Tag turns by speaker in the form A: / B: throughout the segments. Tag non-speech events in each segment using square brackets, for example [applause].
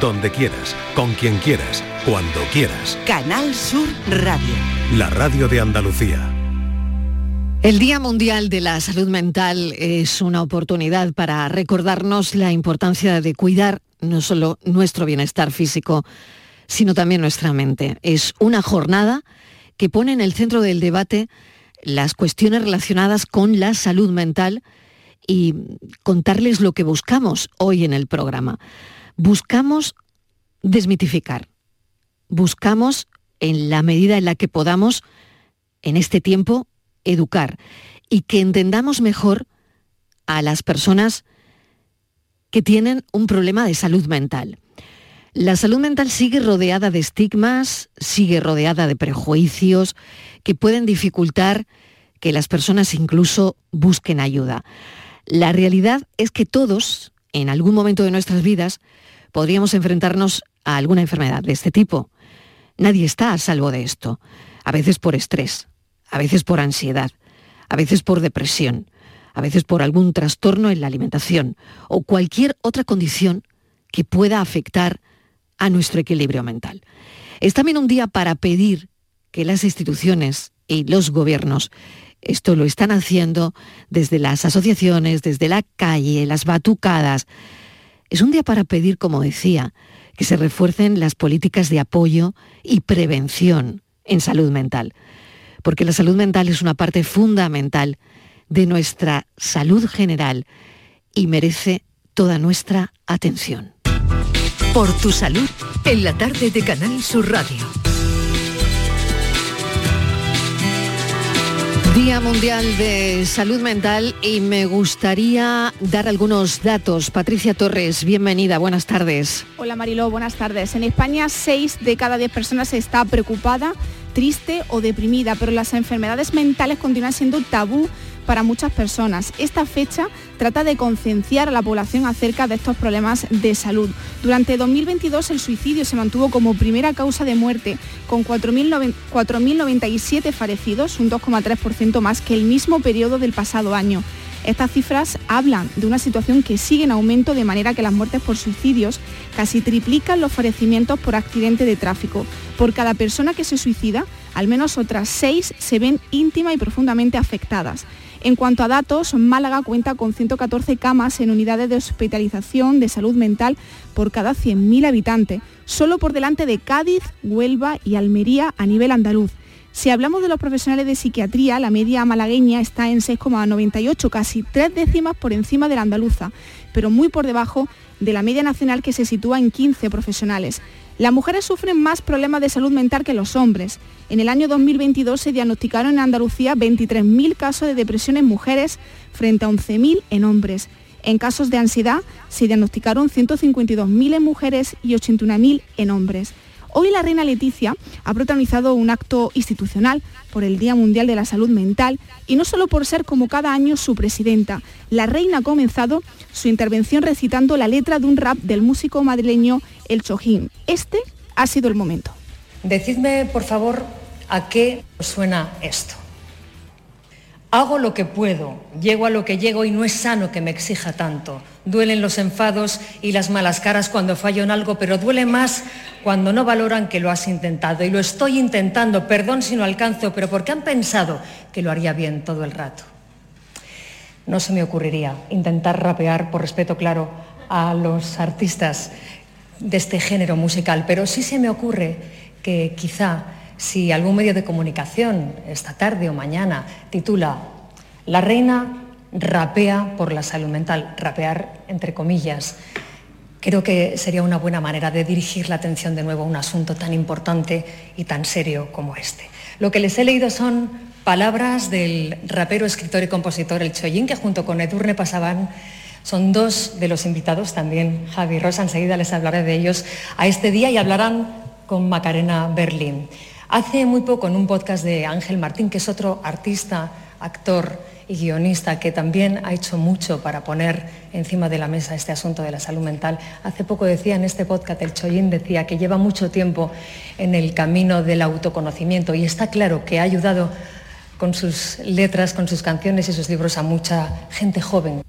A: donde quieras, con quien quieras, cuando quieras.
B: Canal Sur Radio.
A: La radio de Andalucía.
C: El Día Mundial de la Salud Mental es una oportunidad para recordarnos la importancia de cuidar no solo nuestro bienestar físico, sino también nuestra mente. Es una jornada que pone en el centro del debate las cuestiones relacionadas con la salud mental y contarles lo que buscamos hoy en el programa. Buscamos desmitificar, buscamos en la medida en la que podamos, en este tiempo, educar y que entendamos mejor a las personas que tienen un problema de salud mental. La salud mental sigue rodeada de estigmas, sigue rodeada de prejuicios que pueden dificultar que las personas incluso busquen ayuda. La realidad es que todos, en algún momento de nuestras vidas, podríamos enfrentarnos a alguna enfermedad de este tipo. Nadie está a salvo de esto, a veces por estrés, a veces por ansiedad, a veces por depresión, a veces por algún trastorno en la alimentación o cualquier otra condición que pueda afectar a nuestro equilibrio mental. Es también un día para pedir que las instituciones y los gobiernos esto lo están haciendo desde las asociaciones, desde la calle, las batucadas. Es un día para pedir, como decía, que se refuercen las políticas de apoyo y prevención en salud mental, porque la salud mental es una parte fundamental de nuestra salud general y merece toda nuestra atención.
B: Por tu salud, en la tarde de Canal Sur Radio.
C: Día Mundial de Salud Mental y me gustaría dar algunos datos. Patricia Torres, bienvenida, buenas tardes.
D: Hola Mariló, buenas tardes. En España, 6 de cada 10 personas está preocupada, triste o deprimida, pero las enfermedades mentales continúan siendo tabú para muchas personas. Esta fecha trata de concienciar a la población acerca de estos problemas de salud. Durante 2022 el suicidio se mantuvo como primera causa de muerte, con 4.097 fallecidos, un 2,3% más que el mismo periodo del pasado año. Estas cifras hablan de una situación que sigue en aumento de manera que las muertes por suicidios casi triplican los fallecimientos por accidente de tráfico. Por cada persona que se suicida, al menos otras seis se ven íntima y profundamente afectadas. En cuanto a datos, Málaga cuenta con 114 camas en unidades de hospitalización de salud mental por cada 100.000 habitantes, solo por delante de Cádiz, Huelva y Almería a nivel andaluz. Si hablamos de los profesionales de psiquiatría, la media malagueña está en 6,98, casi tres décimas por encima de la andaluza, pero muy por debajo de la media nacional que se sitúa en 15 profesionales. Las mujeres sufren más problemas de salud mental que los hombres. En el año 2022 se diagnosticaron en Andalucía 23.000 casos de depresión en mujeres frente a 11.000 en hombres. En casos de ansiedad se diagnosticaron 152.000 en mujeres y 81.000 en hombres. Hoy la reina Leticia ha protagonizado un acto institucional por el Día Mundial de la Salud Mental y no solo por ser como cada año su presidenta. La reina ha comenzado su intervención recitando la letra de un rap del músico madrileño El Chojín. Este ha sido el momento.
E: Decidme, por favor, a qué suena esto. Hago lo que puedo, llego a lo que llego y no es sano que me exija tanto. Duelen los enfados y las malas caras cuando fallo en algo, pero duele más cuando no valoran que lo has intentado. Y lo estoy intentando, perdón si no alcanzo, pero porque han pensado que lo haría bien todo el rato. No se me ocurriría intentar rapear, por respeto claro, a los artistas de este género musical, pero sí se me ocurre que quizá si algún medio de comunicación esta tarde o mañana titula La reina rapea por la salud mental, rapear entre comillas, creo que sería una buena manera de dirigir la atención de nuevo a un asunto tan importante y tan serio como este. Lo que les he leído son palabras del rapero, escritor y compositor El Choyin, que junto con Edurne Pasaban son dos de los invitados, también Javi Rosa, enseguida les hablaré de ellos a este día y hablarán con Macarena Berlín. Hace muy poco en un podcast de Ángel Martín, que es otro artista, actor y guionista que también ha hecho mucho para poner encima de la mesa este asunto de la salud mental. Hace poco decía en este podcast, el Choyin decía que lleva mucho tiempo en el camino del autoconocimiento y está claro que ha ayudado con sus letras, con sus canciones y sus libros a mucha gente joven.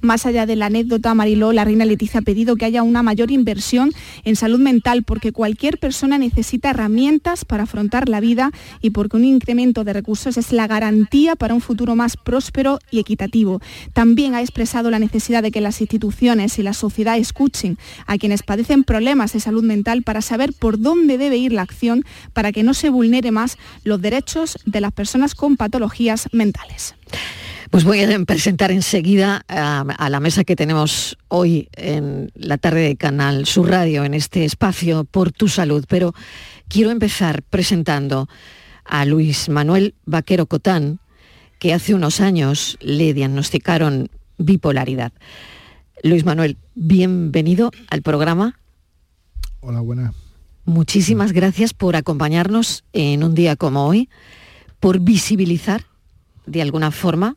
D: Más allá de la anécdota, Mariló, la reina Leticia ha pedido que haya una mayor inversión en salud mental porque cualquier persona necesita herramientas para afrontar la vida y porque un incremento de recursos es la garantía para un futuro más próspero y equitativo. También ha expresado la necesidad de que las instituciones y la sociedad escuchen a quienes padecen problemas de salud mental para saber por dónde debe ir la acción para que no se vulnere más los derechos de las personas con patologías mentales.
C: Pues voy a presentar enseguida a, la mesa que tenemos hoy en la tarde de Canal Sur Radio, en este espacio por tu salud. Pero quiero empezar presentando a Luis Manuel Vaquero Cotán, que hace unos años le diagnosticaron bipolaridad. Luis Manuel, bienvenido al programa.
F: Hola, buenas.
C: Muchísimas gracias por acompañarnos en un día como hoy, por visibilizar de alguna forma,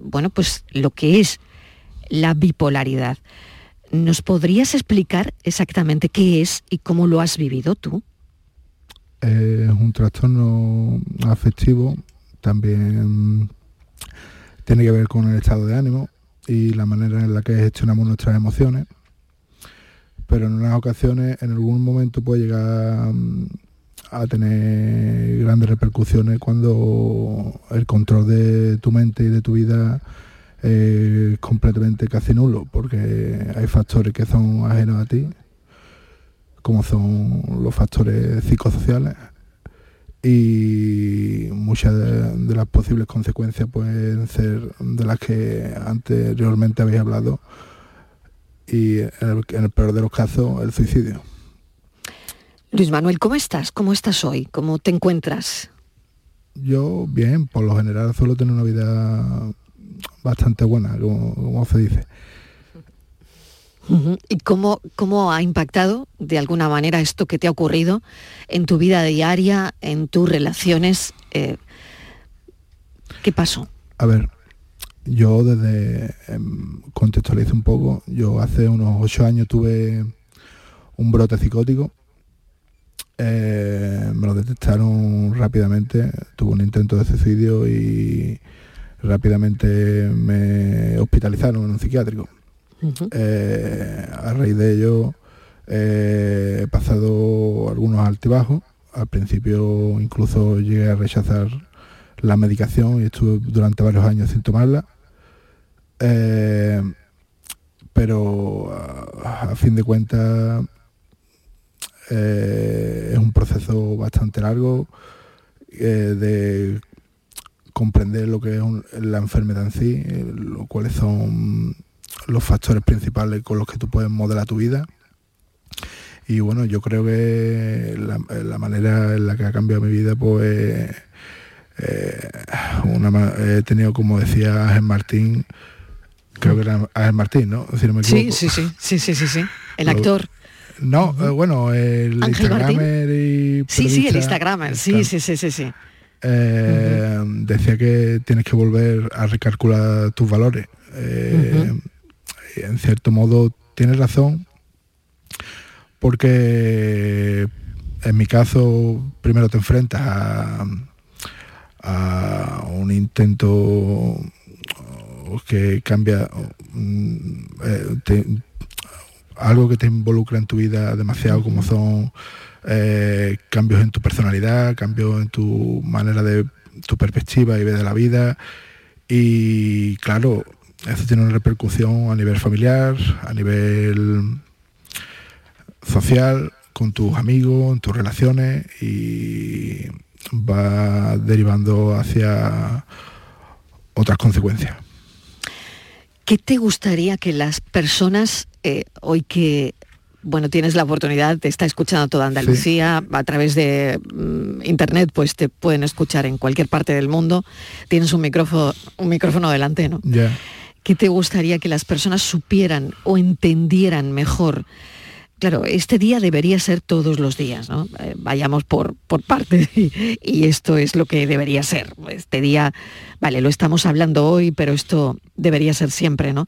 C: bueno, pues lo que es la bipolaridad. ¿Nos podrías explicar exactamente qué es y cómo lo has vivido tú?
F: es un trastorno afectivo, también tiene que ver con el estado de ánimo y la manera en la que gestionamos nuestras emociones, pero en unas ocasiones, en algún momento puede llegar mm, a tener grandes repercusiones cuando el control de tu mente y de tu vida es completamente casi nulo, porque hay factores que son ajenos a ti como son los factores psicosociales y muchas de, las posibles consecuencias pueden ser de las que anteriormente habéis hablado y en el, peor de los casos el suicidio.
C: Luis Manuel, ¿cómo estás? ¿Cómo estás hoy? ¿Cómo te encuentras?
F: Yo bien, por lo general suelo tener una vida bastante buena, como se dice.
C: ¿Y cómo, cómo ha impactado de alguna manera esto que te ha ocurrido en tu vida diaria, en tus relaciones? Eh, ¿Qué pasó?
F: A ver, yo desde, em, contextualizo un poco, yo hace unos ocho años tuve un brote psicótico, eh, me lo detectaron rápidamente, tuve un intento de suicidio y rápidamente me hospitalizaron en un psiquiátrico eh, a raíz de ello eh, he pasado algunos altibajos. Al principio incluso llegué a rechazar la medicación y estuve durante varios años sin tomarla. Pero a, fin de cuentas es un proceso bastante largo de comprender lo que es la enfermedad en sí, lo cuáles son los factores principales con los que tú puedes modelar tu vida. Y bueno, yo creo que la, manera en la que ha cambiado mi vida, pues eh, he tenido, como decía Ángel Martín, creo que era Ángel Martín, ¿no?
C: sí, sí, sí, sí, sí, sí, sí, el actor.
F: No, eh, bueno, el Instagramer y
C: Sí, sí, el Instagramer, sí, sí, sí, sí, sí.
F: Eh, decía que tienes que volver a recalcular tus valores. En cierto modo tiene razón, porque en mi caso primero te enfrentas a, un intento que cambia mm, eh, algo que te involucra en tu vida demasiado como son eh, cambios en tu personalidad, cambios en tu manera de tu perspectiva y ver de la vida y claro eso tiene una repercusión a nivel familiar, a nivel social, con tus amigos, en tus relaciones y va derivando hacia otras consecuencias.
C: ¿Qué te gustaría que las personas, eh, hoy que bueno, tienes la oportunidad, te está escuchando toda Andalucía, a través de mm, internet, pues te pueden escuchar en cualquier parte del mundo, tienes un micrófono, un micrófono delante, ¿no? ¿Qué te gustaría que las personas supieran o entendieran mejor? Claro, este día debería ser todos los días, ¿no? Eh, vayamos por, por partes [laughs] y, esto es lo que debería ser. Este día, vale, lo estamos hablando hoy, pero esto debería ser siempre, ¿no?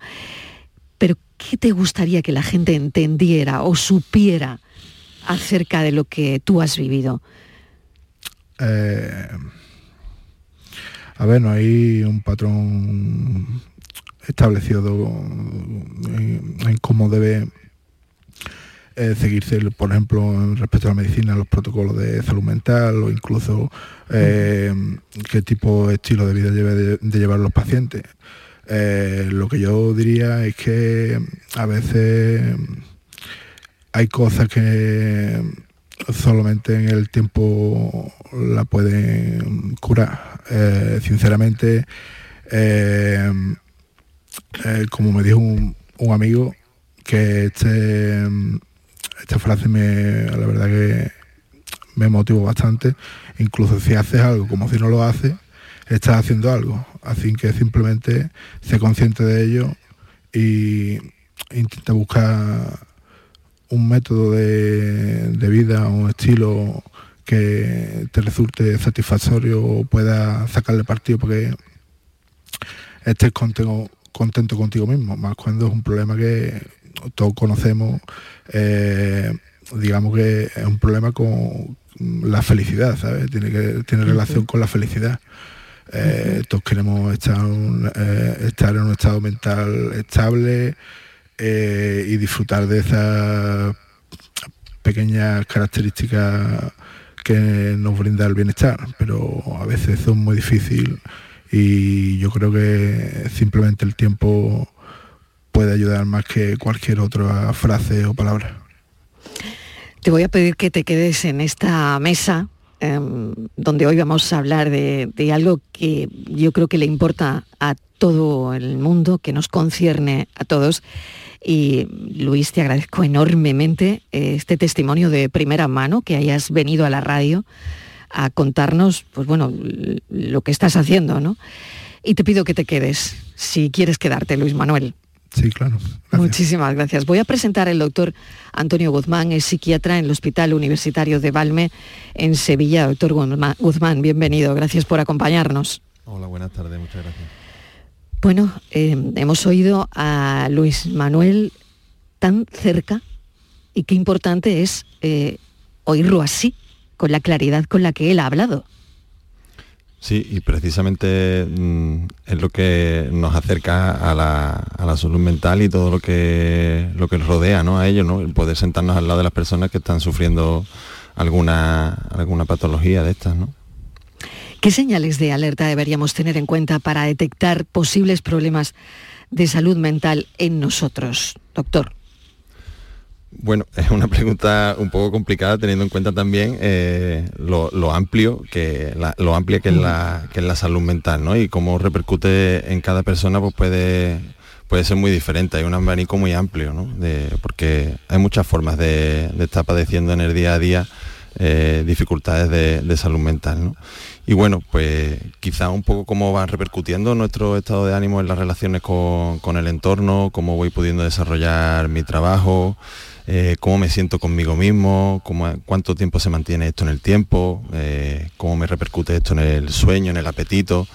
C: Pero ¿qué te gustaría que la gente entendiera o supiera acerca de lo que tú has vivido?
F: Eh, a ver, no hay un patrón establecido en, cómo debe eh, seguirse, por ejemplo, respecto a la medicina, los protocolos de salud mental o incluso eh, qué tipo de estilo de vida debe de, llevar los pacientes. Eh, lo que yo diría es que a veces hay cosas que solamente en el tiempo la pueden curar. sinceramente, como me dijo un, amigo, que este, esta frase me, la verdad que me motivó bastante. Incluso si haces algo como si no lo haces, estás haciendo algo. Así que simplemente sé consciente de ello y intenta buscar un método de, de vida, un estilo que te resulte satisfactorio o pueda sacarle partido porque estés contento, contento contigo mismo, más cuando es un problema que todos conocemos, eh, digamos que es un problema con la felicidad, ¿sabes? Tiene, que, tiene relación con la felicidad. Eh, todos queremos estar, eh, estar en un estado mental estable y disfrutar de esas pequeñas características que nos brinda el bienestar, pero a veces es muy difícil y yo creo que simplemente el tiempo puede ayudar más que cualquier otra frase o palabra.
C: Te voy a pedir que te quedes en esta mesa em, donde hoy vamos a hablar de, algo que yo creo que le importa a todo el mundo, que nos concierne a todos. Y Luis, te agradezco enormemente eh, este testimonio de primera mano, que hayas venido a la radio a contarnos, pues bueno, lo que estás haciendo, ¿no? Y te pido que te quedes, si quieres quedarte, Luis Manuel.
F: Sí, claro.
C: Muchísimas gracias. Voy a presentar al doctor Antonio Guzmán, es psiquiatra en el Hospital Universitario de Valme, en Sevilla. Doctor Guzmán, bienvenido. Gracias por acompañarnos.
G: Hola, buenas tardes. Muchas gracias.
C: Bueno, eh, hemos oído a Luis Manuel tan cerca y qué importante es eh, oírlo así, con la claridad con la que él ha hablado.
G: Sí, y precisamente mm, es lo que nos acerca a la, salud mental y todo lo que lo que rodea ¿no? a ello, ¿no? El poder sentarnos al lado de las personas que están sufriendo alguna, alguna patología de estas, ¿no?
C: ¿Qué señales de alerta deberíamos tener en cuenta para detectar posibles problemas de salud mental en nosotros, doctor?
G: Bueno, [laughs] es una pregunta un poco complicada teniendo en cuenta también eh, lo, amplio que lo amplia que es la que es la salud mental, ¿no? Y cómo repercute en cada persona, pues puede puede ser muy diferente. Hay un abanico muy amplio, ¿no? porque hay muchas formas de, estar padeciendo en el día a día eh, dificultades de, salud mental, ¿no? Y bueno, pues quizá un poco cómo va repercutiendo nuestro estado de ánimo en las relaciones con, con el entorno, cómo voy pudiendo desarrollar mi trabajo. Eh, cómo me siento conmigo mismo, cuánto tiempo se mantiene esto en el tiempo, eh, cómo me repercute esto en el sueño, en el apetito,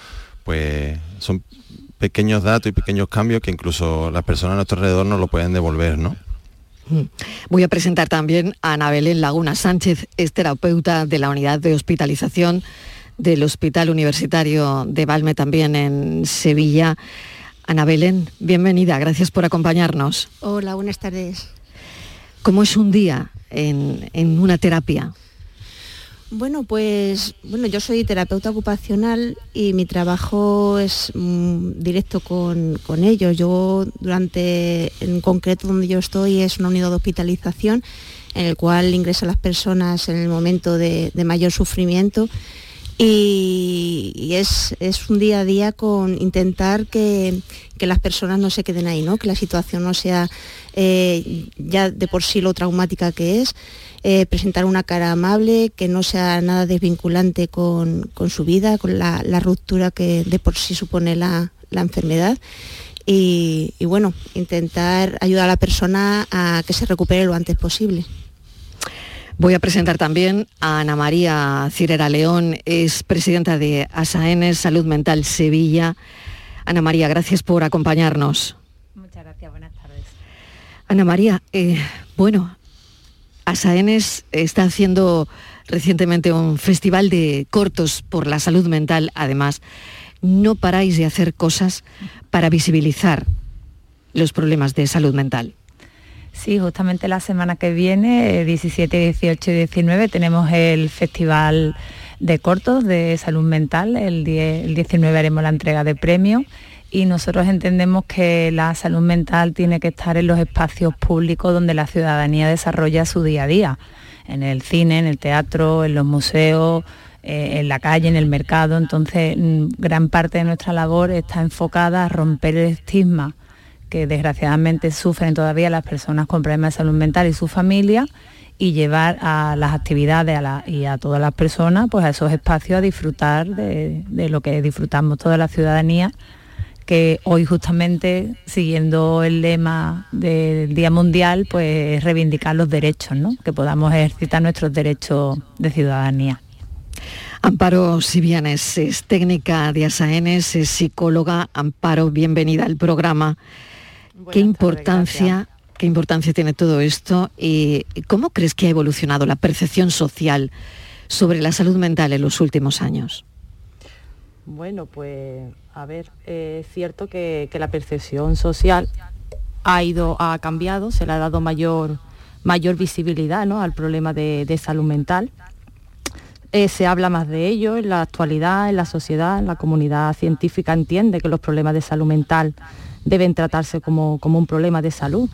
G: pues son pequeños datos y pequeños cambios que incluso las personas a nuestro alrededor nos lo pueden devolver, ¿no?
C: Mm. Voy a presentar también a Ana Belén Laguna Sánchez, es terapeuta de la unidad de hospitalización del Hospital Universitario de Valme, también en Sevilla. Ana Belén, bienvenida, gracias por acompañarnos.
H: Hola, buenas tardes.
C: ¿Cómo es un día en, una terapia?
H: Bueno, pues bueno, yo soy terapeuta ocupacional y mi trabajo es mm, directo con, ellos. Yo durante, en concreto donde yo estoy, es una unidad de hospitalización en el cual ingresan las personas en el momento de, mayor sufrimiento y, es, un día a día con intentar que, que, las personas no se queden ahí, ¿no? que la situación no sea eh, ya de por sí lo traumática que es, eh, presentar una cara amable, que no sea nada desvinculante con, su vida, con la, ruptura que de por sí supone la, enfermedad. Y, bueno, intentar ayudar a la persona a que se recupere lo antes posible.
C: Voy a presentar también a Ana María Cirera León, es presidenta de ASAENES Salud Mental Sevilla. Ana María, gracias por acompañarnos. Ana María, eh, bueno, Asaenes está haciendo recientemente un festival de cortos por la salud mental, además, no paráis de hacer cosas para visibilizar los problemas de salud mental.
I: Sí, justamente la semana que viene, 17, 18 y 19, tenemos el Festival de Cortos de Salud Mental. El, el 19 haremos la entrega de premios y nosotros entendemos que la salud mental tiene que estar en los espacios públicos donde la ciudadanía desarrolla su día a día, en el cine, en el teatro, en los museos, eh, en la calle, en el mercado. Entonces, mm, gran parte de nuestra labor está enfocada a romper el estigma que desgraciadamente sufren todavía las personas con problemas de salud mental y su familia y llevar a las actividades y a todas las personas pues a esos espacios a disfrutar de, lo que disfrutamos toda la ciudadanía que hoy justamente siguiendo el lema del Día Mundial pues reivindicar los derechos, que podamos ejercitar nuestros derechos de ciudadanía.
C: Amparo Sivianes es técnica de ASAENES, es psicóloga. Amparo, bienvenida al programa. ¿Qué importancia, qué importancia tiene todo esto y cómo crees que ha evolucionado la percepción social sobre la salud mental en los últimos años?
J: Bueno, pues a ver, es cierto que, la percepción social ha ido, ha cambiado, se le ha dado mayor, mayor visibilidad ¿no? al problema de, salud mental. Eh, se habla más de ello en la actualidad, en la sociedad, la comunidad científica entiende que los problemas de salud mental deben tratarse como, un problema de salud.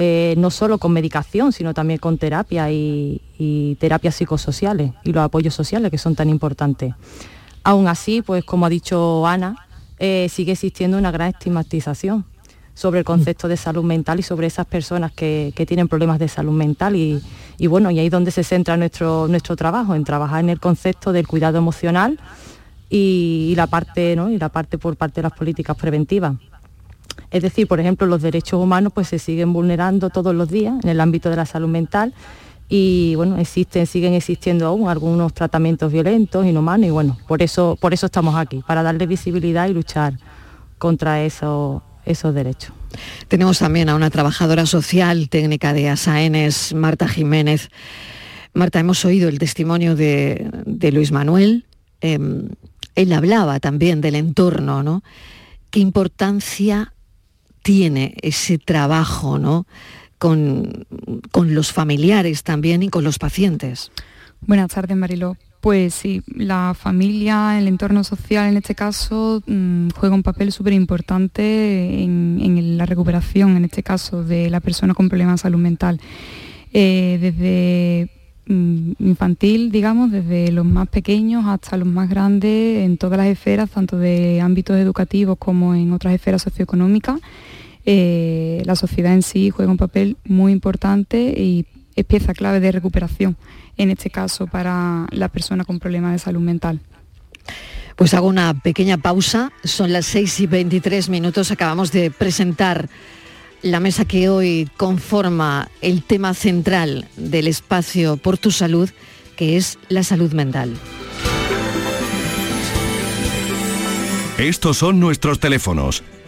J: Eh, no solo con medicación, sino también con terapia y, terapias psicosociales y los apoyos sociales que son tan importantes. Aún así, pues como ha dicho Ana, eh, sigue existiendo una gran estigmatización sobre el concepto de salud mental y sobre esas personas que, tienen problemas de salud mental y, bueno, y ahí es donde se centra nuestro, nuestro trabajo, en trabajar en el concepto del cuidado emocional y, la parte, ¿no? y la parte por parte de las políticas preventivas. Es decir, por ejemplo, los derechos humanos pues, se siguen vulnerando todos los días en el ámbito de la salud mental y bueno, existen, siguen existiendo aún algunos tratamientos violentos, inhumanos y bueno, por eso, por eso estamos aquí, para darle visibilidad y luchar contra eso, esos derechos.
C: Tenemos también a una trabajadora social técnica de ASAENES, Marta Jiménez. Marta, hemos oído el testimonio de, Luis Manuel. Em, él hablaba también del entorno, ¿no? ¿Qué importancia tiene ese trabajo ¿no? con, los familiares también y con los pacientes.
K: Buenas tardes, Mariló. Pues sí, la familia, el entorno social en este caso mm, juega un papel súper importante en, la recuperación, en este caso, de la persona con problemas de salud mental. Eh, desde mm, infantil, digamos, desde los más pequeños hasta los más grandes, en todas las esferas, tanto de ámbitos educativos como en otras esferas socioeconómicas. Eh, la sociedad en sí juega un papel muy importante y es pieza clave de recuperación, en este caso para la persona con problemas de salud mental.
C: Pues hago una pequeña pausa, son las 6 y 23 minutos, acabamos de presentar la mesa que hoy conforma el tema central del espacio por tu salud, que es la salud mental.
A: Estos son nuestros teléfonos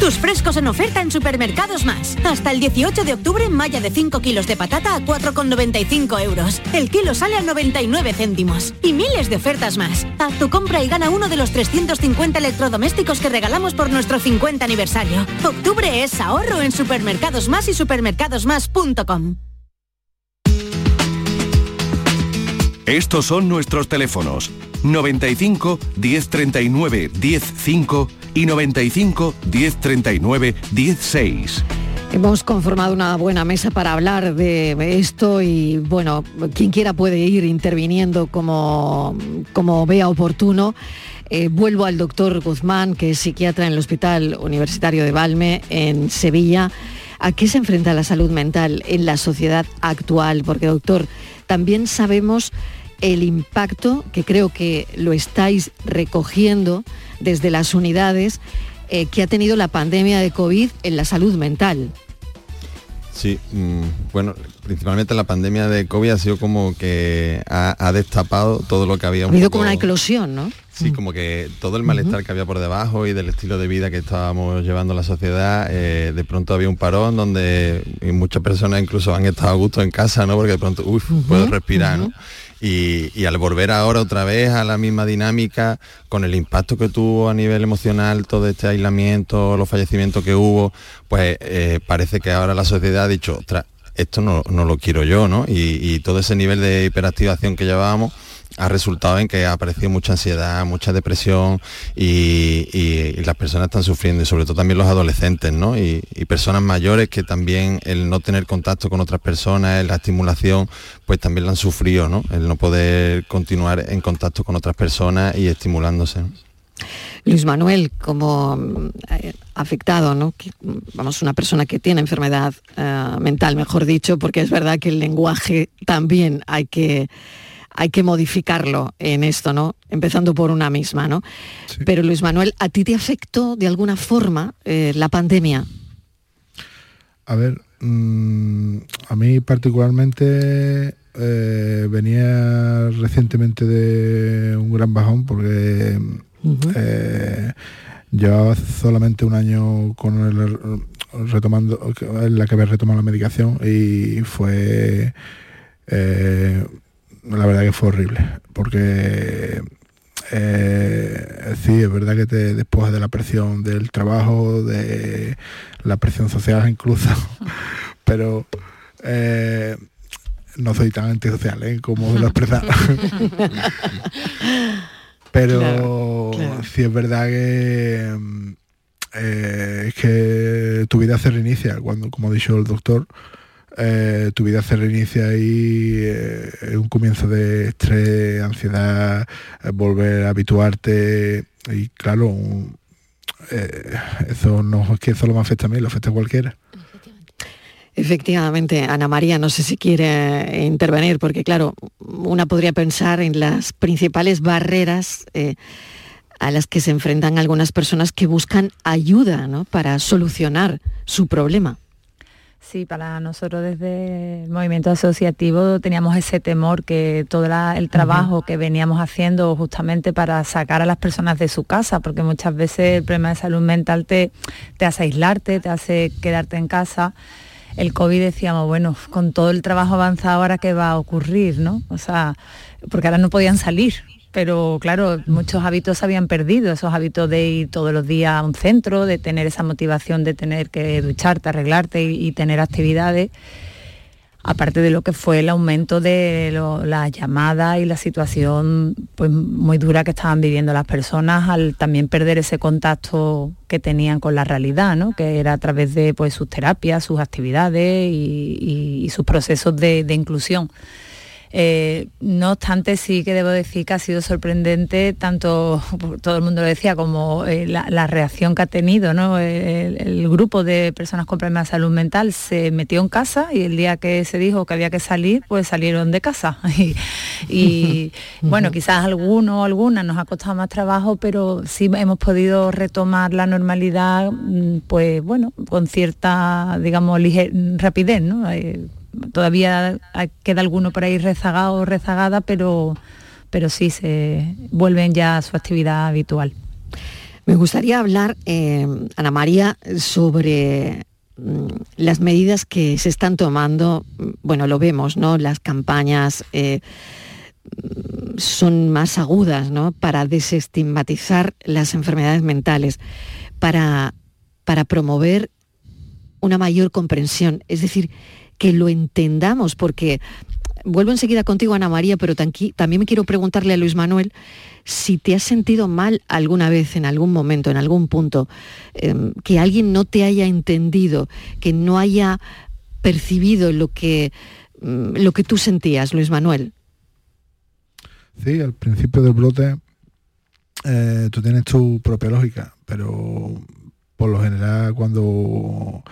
L: Tus frescos en oferta en Supermercados Más. Hasta el 18 de octubre, malla de 5 kilos de patata a 4,95 euros. El kilo sale a 99 céntimos. Y miles de ofertas más. Haz tu compra y gana uno de los 350 electrodomésticos que regalamos por nuestro 50 aniversario. Octubre es ahorro en Supermercados Más y supermercadosmás.com.
M: Estos son nuestros teléfonos 95 1039 105 y 95 1039 16.
C: Hemos conformado una buena mesa para hablar de esto y bueno, quien quiera puede ir interviniendo como, como vea oportuno. Eh, vuelvo al doctor Guzmán, que es psiquiatra en el Hospital Universitario de Valme, en Sevilla. ¿A qué se enfrenta la salud mental en la sociedad actual? Porque, doctor, también sabemos el impacto, que creo que lo estáis recogiendo desde las unidades, eh, que ha tenido la pandemia de COVID en la salud mental.
G: Sí, mm, bueno, principalmente la pandemia de COVID ha sido como que ha, destapado todo lo que había.
C: Ha habido como una eclosión, ¿no?
G: Sí, como que todo el malestar que había por debajo y del estilo de vida que estábamos llevando la sociedad, eh, de pronto había un parón donde muchas personas incluso han estado a gusto en casa, ¿no? Porque de pronto, uff, puedo respirar, ¿no? Y, al volver ahora otra vez a la misma dinámica, con el impacto que tuvo a nivel emocional todo este aislamiento, los fallecimientos que hubo, pues eh, parece que ahora la sociedad ha dicho, esto no, lo quiero yo, ¿no? y todo ese nivel de hiperactivación que llevábamos, ha resultado en que ha aparecido mucha ansiedad, mucha depresión y, las personas están sufriendo, y sobre todo también los adolescentes, ¿no? Y, personas mayores que también el no tener contacto con otras personas, la estimulación, pues también lo han sufrido, ¿no? El no poder continuar en contacto con otras personas y estimulándose.
C: Luis Manuel, como eh, afectado, ¿no? vamos, una persona que tiene enfermedad eh, mental, mejor dicho, porque es verdad que el lenguaje también hay que hay que modificarlo en esto, ¿no? Empezando por una misma, ¿no? Pero Luis Manuel, ¿a ti te afectó de alguna forma eh, la pandemia?
F: A ver, mm, a mí particularmente eh, venía recientemente de un gran bajón porque eh, llevaba solamente un año con el retomando en la que me retomado la medicación y fue la verdad que fue horrible, porque eh, sí, es verdad que te despoja de la presión del trabajo, de la presión social incluso, [laughs] pero eh, no soy tan antisocial ¿eh? como lo expresaba. [laughs] pero sí es verdad que eh, es que tu vida se reinicia cuando, como ha dicho el doctor, eh, tu vida se reinicia y eh, un comienzo de estrés, ansiedad, eh, volver a habituarte y claro, eso no es que solo me afecta a mí, lo afecta a cualquiera.
C: Efectivamente, Ana María, no sé si quiere intervenir, porque claro, una podría pensar en las principales barreras a las que se enfrentan algunas personas que buscan ayuda para solucionar su problema.
I: Sí, para nosotros desde el movimiento asociativo teníamos ese temor que todo el trabajo que veníamos haciendo justamente para sacar a las personas de su casa, porque muchas veces el problema de salud mental te, te hace aislarte, te hace quedarte en casa. El COVID decíamos, bueno, con todo el trabajo avanzado ahora qué va a ocurrir, ¿no? O sea, porque ahora no podían salir, pero claro, muchos hábitos se habían perdido, esos hábitos de ir todos los días a un centro, de tener esa motivación de tener que ducharte, arreglarte y, tener actividades, aparte de lo que fue el aumento de las llamadas y la situación pues, muy dura que estaban viviendo las personas al también perder ese contacto que tenían con la realidad, ¿no? que era a través de pues, sus terapias, sus actividades y, sus procesos de inclusión. Eh, no obstante, sí que debo decir que ha sido sorprendente, tanto todo el mundo lo decía, como eh, la, reacción que ha tenido el, grupo de personas con problemas de salud mental se metió en casa y el día que se dijo que había que salir, pues salieron de casa. [laughs] y, [laughs] bueno, quizás alguno o alguna nos ha costado más trabajo, pero sí hemos podido retomar la normalidad, mm, pues bueno, con cierta, digamos, rapidez, ¿no? Eh, todavía queda alguno por ahí rezagado o rezagada, pero, pero sí se vuelven ya a su actividad habitual.
C: Me gustaría hablar, eh, Ana María, sobre mm, las medidas que se están tomando, bueno, lo vemos, ¿no? Las campañas eh, son más agudas, ¿no? Para desestigmatizar las enfermedades mentales, para, para promover una mayor comprensión, es decir, que lo entendamos, porque vuelvo enseguida contigo, Ana María, pero también me quiero preguntarle a Luis Manuel si te has sentido mal alguna vez, en algún momento, en algún punto, em, que alguien no te haya entendido, que no haya percibido lo que, mm, lo que tú sentías, Luis Manuel.
F: Sí, al principio del brote eh, tú tienes tu propia lógica, pero por lo general cuando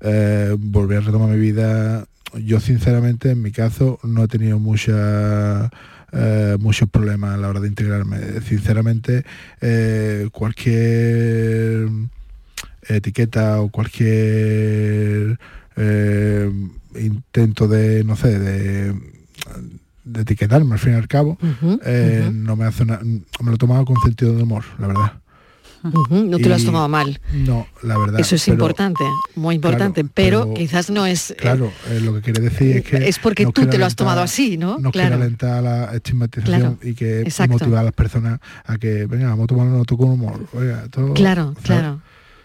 F: eh, volví a retomar mi vida, yo sinceramente en mi caso no he tenido mucha eh, muchos problemas a la hora de integrarme. Sinceramente, eh, cualquier etiqueta o cualquier eh, intento de, no sé, de, de, etiquetarme al fin y al cabo, no me hace me lo he tomado con sentido de humor, la verdad.
C: No te lo has tomado mal.
F: No, la verdad.
C: Eso es importante, muy importante, pero, quizás no es...
F: Eh, claro, eh, lo que quiere decir es que...
C: Es porque tú te lo has tomado así, ¿no?
F: No claro. quiere alentar la estigmatización y que motiva a las personas a que, venga, vamos a tomarlo con humor. Oiga, todo,
C: claro,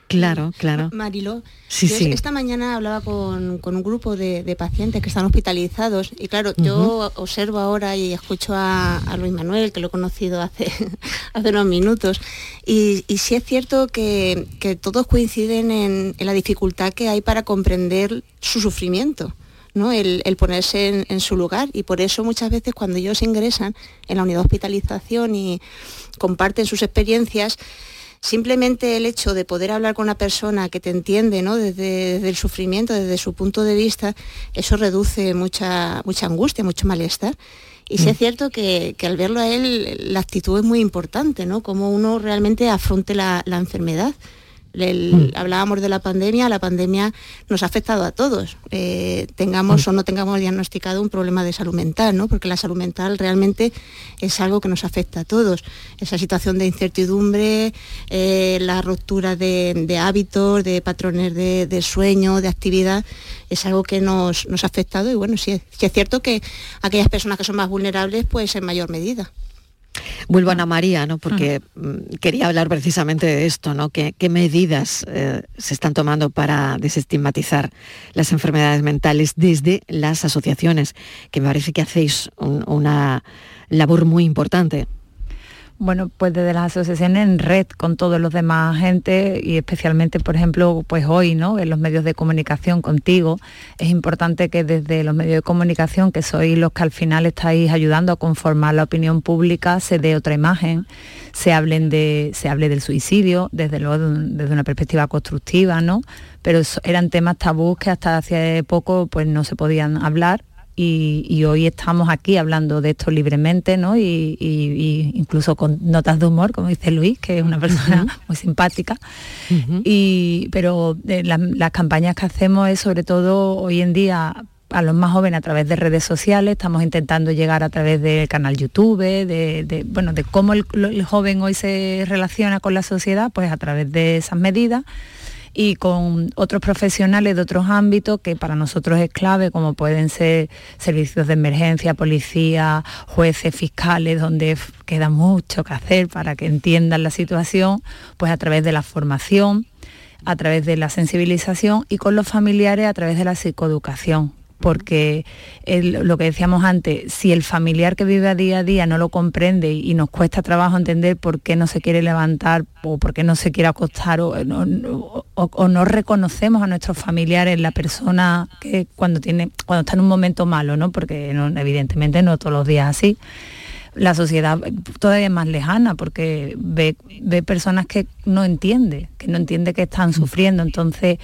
C: claro. Claro.
H: Marilo, sí, sí. esta mañana hablaba con, un grupo de, pacientes que están hospitalizados y claro, yo observo ahora y escucho a, Luis Manuel, que lo he conocido hace, [laughs] hace unos minutos, y, sí es cierto que, todos coinciden en, la dificultad que hay para comprender su sufrimiento. ¿no? El, ponerse en, en, su lugar y por eso muchas veces cuando ellos ingresan en la unidad de hospitalización y comparten sus experiencias, simplemente el hecho de poder hablar con una persona que te entiende ¿no? desde, el sufrimiento, desde su punto de vista, eso reduce mucha, mucha angustia, mucho malestar. Y sí es mm. cierto que, al verlo a él, la actitud es muy importante, ¿no? Cómo uno realmente afronte la enfermedad. Mm. Hablábamos de la pandemia, la pandemia nos ha afectado a todos, eh, tengamos mm. o no tengamos diagnosticado un problema de salud mental, ¿no? porque la salud mental realmente es algo que nos afecta a todos. Esa situación de incertidumbre, eh, la ruptura de, hábitos, de patrones de, sueño, de actividad, es algo que nos, ha afectado y bueno, sí, sí es cierto que aquellas personas que son más vulnerables, pues en mayor medida.
C: Vuelvo a Ana María, ¿no? porque mm, quería hablar precisamente de esto, ¿no? ¿Qué, medidas eh, se están tomando para desestigmatizar las enfermedades mentales desde las asociaciones? Que me parece que hacéis una labor muy importante.
I: Bueno, pues desde las asociaciones en red con todos los demás agentes y especialmente, por ejemplo, pues hoy, ¿no? En los medios de comunicación contigo, es importante que desde los medios de comunicación, que sois los que al final estáis ayudando a conformar la opinión pública, se dé otra imagen, se hablen de, se hable del suicidio, desde luego desde una perspectiva constructiva, ¿no? Pero eran temas tabús que hasta hace poco pues no se podían hablar y, hoy estamos aquí hablando de esto libremente, ¿no? Y, incluso con notas de humor, como dice Luis, que es una persona muy simpática. y, pero eh, las campañas que hacemos es sobre todo hoy en día a los más jóvenes a través de redes sociales, estamos intentando llegar a través del canal YouTube, de, bueno, de cómo el, joven hoy se relaciona con la sociedad, pues a través de esas medidas y con otros profesionales de otros ámbitos que para nosotros es clave, como pueden ser servicios de emergencia, policía, jueces, fiscales, donde queda mucho que hacer para que entiendan la situación, pues a través de la formación, a través de la sensibilización y con los familiares a través de la psicoeducación porque lo que decíamos antes, si el familiar que vive a día a día no lo comprende y, nos cuesta trabajo entender por qué no se quiere levantar o por qué no se quiere acostar o, no reconocemos a nuestros familiares la persona que cuando tiene cuando está en un momento malo, ¿no? Porque evidentemente no todos los días así. La sociedad todavía es más lejana porque ve, ve personas que no entiende, que no entiende que están sufriendo. Entonces,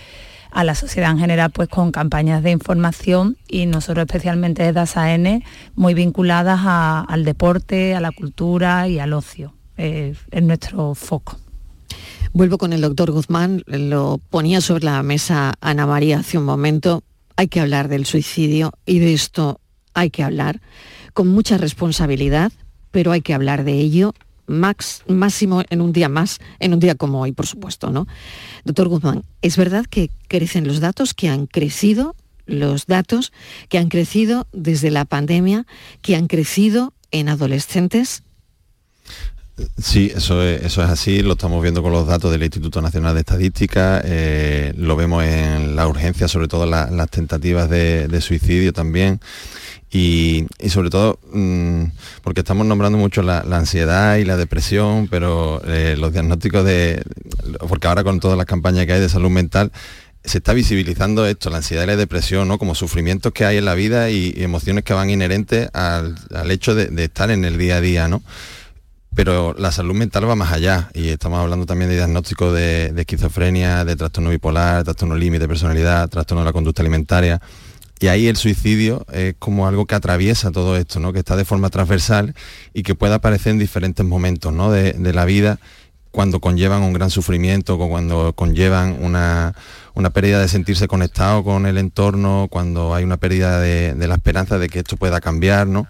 I: a la sociedad en general pues con campañas de información y nosotros especialmente desde ASAN muy vinculadas al deporte, a la cultura y al ocio. Eh, es nuestro foco.
C: Vuelvo con el doctor Guzmán, lo ponía sobre la mesa Ana María hace un momento. hay que hablar del suicidio y de esto hay que hablar con mucha responsabilidad, pero hay que hablar de ello max, máximo en un día más, en un día como hoy, por supuesto, ¿no? Doctor Guzmán, ¿es verdad que crecen los datos, que han crecido los datos, que han crecido desde la pandemia, que han crecido en adolescentes?
G: Sí, eso es, eso es así, lo estamos viendo con los datos del Instituto Nacional de Estadística, eh, lo vemos en la urgencia, sobre todo las tentativas de, suicidio también. Y, sobre todo mm, porque estamos nombrando mucho la, ansiedad y la depresión, pero eh, los diagnósticos de, porque ahora con todas las campañas que hay de salud mental, se está visibilizando esto, la ansiedad y la depresión, ¿no? como sufrimientos que hay en la vida y, emociones que van inherentes al, hecho de, de, estar en el día a día. ¿no? pero la salud mental va más allá y estamos hablando también de diagnóstico de, esquizofrenia, de trastorno bipolar, trastorno límite de personalidad, trastorno de la conducta alimentaria. Y ahí el suicidio es como algo que atraviesa todo esto, ¿no? que está de forma transversal y que puede aparecer en diferentes momentos ¿no? de, la vida cuando conllevan un gran sufrimiento, cuando conllevan una, pérdida de sentirse conectado con el entorno, cuando hay una pérdida de, de la esperanza de que esto pueda cambiar, ¿no?